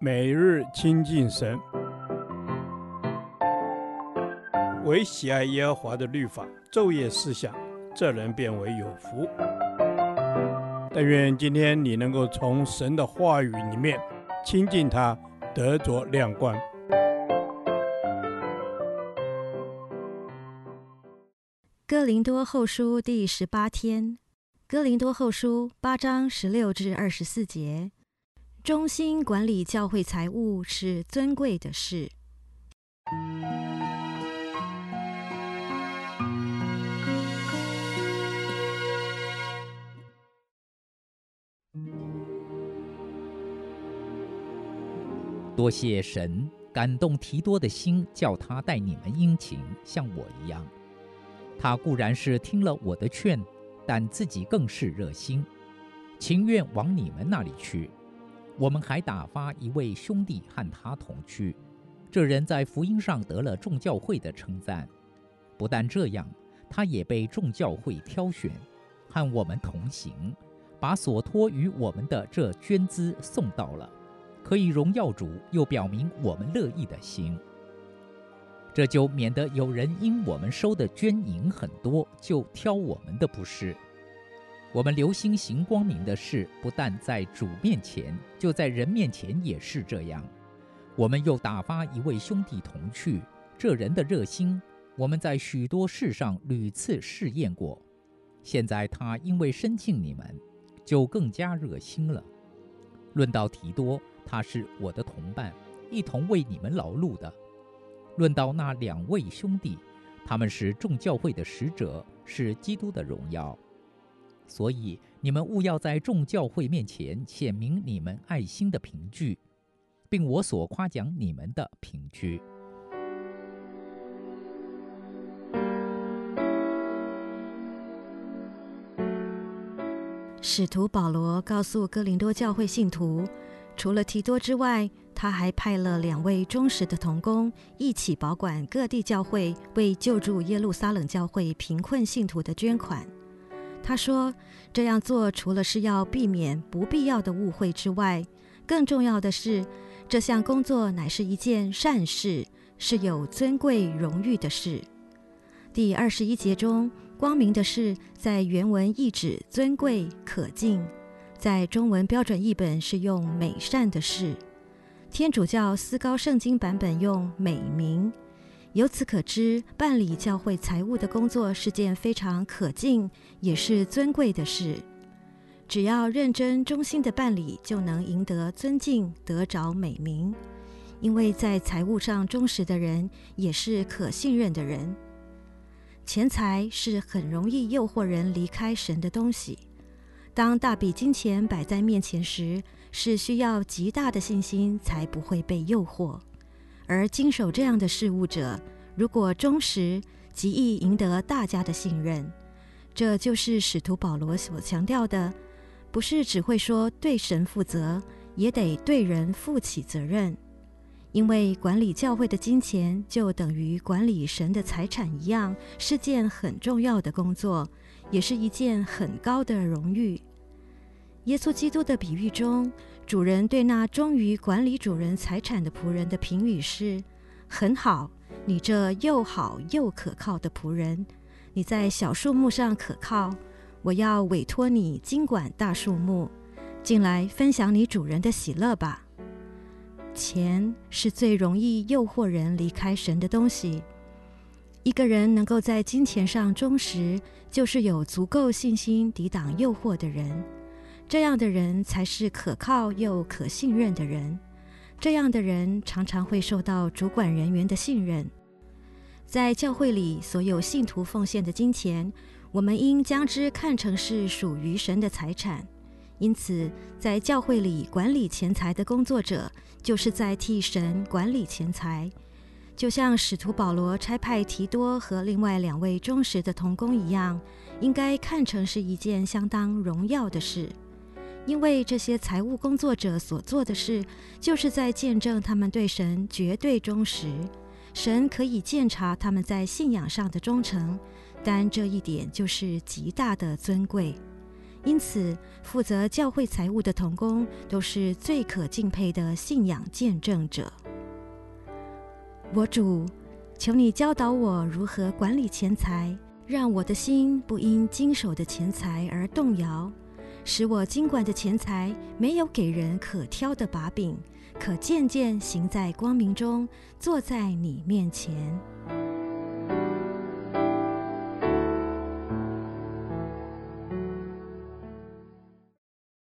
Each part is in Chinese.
每日亲近神，唯喜爱耶和华的律法，昼夜思想，这人便为有福。但愿今天你能够从神的话语里面亲近他，得着亮光。哥林多后书第十八天，哥林多后书八章十六至二十四节。忠心管理教会财务是尊贵的事。多谢神感动提多的心，叫他待你们殷勤，像我一样。他固然是听了我的劝，但自己更是热心，情愿往你们那里去。我们还打发一位兄弟和他同去，这人在福音上得了众教会的称赞。不但这样，他也被众教会挑选，和我们同行，把所托与我们的这捐资送到了，可以荣耀主，又表明我们乐意的心。这就免得有人因我们收的捐银很多，就挑我们的不是。我们留心行光明的事，不但在主面前，就在人面前也是这样。我们又打发一位兄弟同去，这人的热心，我们在许多事上屡次试验过。现在他因为深信你们，就更加热心了。论到提多，他是我的同伴，一同为你们劳碌的。论到那两位兄弟，他们是众教会的使者，是基督的荣耀。所以你们务要在众教会面前显明你们爱心的凭据，并我所夸奖你们的凭据。使徒保罗告诉哥林多教会信徒，除了提多之外，他还派了两位忠实的童工，一起保管各地教会为救助耶路撒冷教会贫困信徒的捐款。他说：“这样做除了是要避免不必要的误会之外，更重要的是，这项工作乃是一件善事，是有尊贵荣誉的事。”第二十一节中，“光明的事”在原文意指尊贵可敬，在中文标准译本是用“美善的事”，天主教思高圣经版本用“美名”。由此可知，办理教会财务的工作是件非常可敬，也是尊贵的事。只要认真忠心的办理，就能赢得尊敬，得着美名。因为在财务上忠实的人，也是可信任的人。钱财是很容易诱惑人离开神的东西。当大笔金钱摆在面前时，是需要极大的信心，才不会被诱惑。而经手这样的事务者，如果忠实，极易赢得大家的信任。这就是使徒保罗所强调的，不是只会说对神负责，也得对人负起责任。因为管理教会的金钱，就等于管理神的财产一样，是件很重要的工作，也是一件很高的荣誉。耶稣基督的比喻中，主人对那忠于管理主人财产的仆人的评语是：“很好，你这又好又可靠的仆人，你在小数目上可靠，我要委托你经管大数目，进来分享你主人的喜乐吧。”钱是最容易诱惑人离开神的东西。一个人能够在金钱上忠实，就是有足够信心抵挡诱惑的人。这样的人才是可靠又可信任的人。这样的人常常会受到主管人员的信任。在教会里，所有信徒奉献的金钱，我们应将之看成是属于神的财产。因此，在教会里管理钱财的工作者，就是在替神管理钱财。就像使徒保罗差派提多和另外两位忠实的同工一样，应该看成是一件相当荣耀的事。因为这些财务工作者所做的事，就是在见证他们对神绝对忠实。神可以鉴察他们在信仰上的忠诚，但这一点就是极大的尊贵。因此，负责教会财务的同工都是最可敬佩的信仰见证者。我主，求你教导我如何管理钱财，让我的心不因经手的钱财而动摇，使我经管的钱财没有给人可挑的把柄，可渐渐行在光明中，坐在你面前。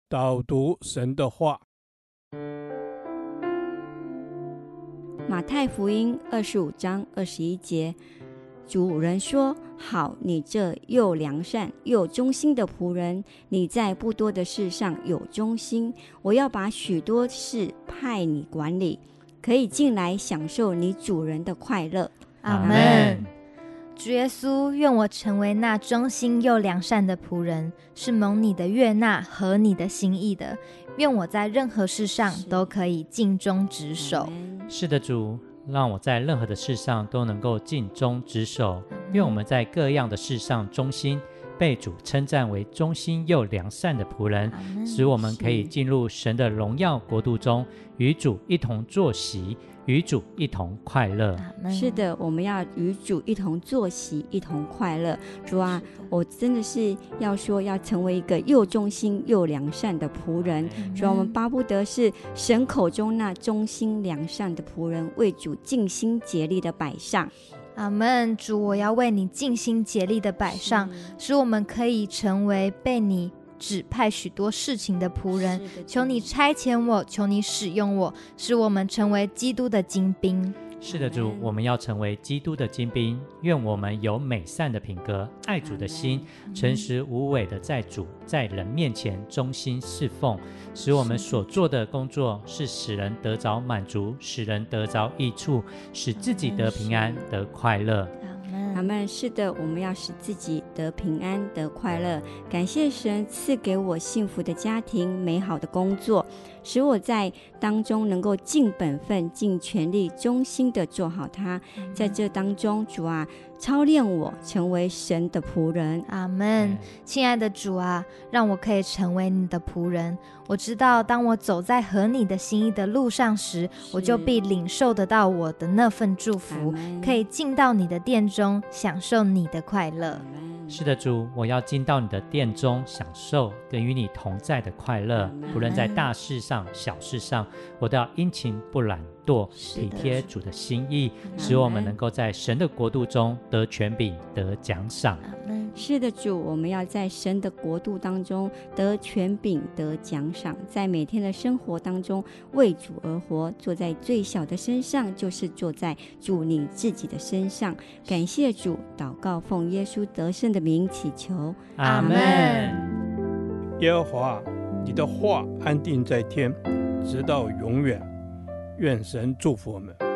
导读神的话，《马太福音》二十五章二十一节，主人说：“好，你这又良善又忠心的仆人，你在不多的事上有忠心，我要把许多事派你管理，可以进来享受你主人的快乐。”阿门。主耶稣，愿我成为那忠心又良善的仆人，是蒙你的悦纳和你的心意的。愿我在任何事上都可以尽忠职守。是的，主，让我在任何的事上都能够尽忠职守。愿我们在各样的事上忠心，被主称赞为忠心又良善的仆人，使我们可以进入神的荣耀国度中，与主一同坐席。与主一同快乐。是的，我们要与主一同坐席，一同快乐。主啊，我真的是要说，要成为一个又忠心又良善的仆人。主啊，我们巴不得是神口中那忠心良善的仆人，为主尽心竭力的摆上。阿门。主，我要为你尽心竭力的摆上，使我们可以成为被你。指派许多事情的仆人，求你差遣我，求你使用我，使我们成为基督的精兵。是的，主，我们要成为基督的精兵。愿我们有美善的品格，爱主的心，诚实无伪的在主在人面前忠心侍奉，使我们所做的工作是使人得着满足，使人得着益处，使自己得平安得快乐。阿们，是的，我们要使自己得平安得快乐。感谢神赐给我幸福的家庭、美好的工作，使我在当中能够尽本分、尽全力、忠心的做好它。在这当中，主啊。操练我成为神的仆人，阿门。亲爱的主啊，让我可以成为你的仆人。我知道，当我走在合你的心意的路上时，我就必领受得到我的那份祝福，可以进到你的殿中，享受你的快乐。是的，主，我要进到你的殿中，享受跟与你同在的快乐。不论在大事上、小事上，我都要殷勤不懒。做体贴主的心意，使我们能够在神的国度中得权柄、得奖赏。是的，主，我们要在神的国度当中得权柄、得奖赏，在每天的生活当中为主而活。坐在最小的身上，就是坐在主你自己的身上。感谢主，祷告奉耶稣得胜的名祈求，阿门。耶和华，你的话安定在天，直到永远。愿神祝福我们。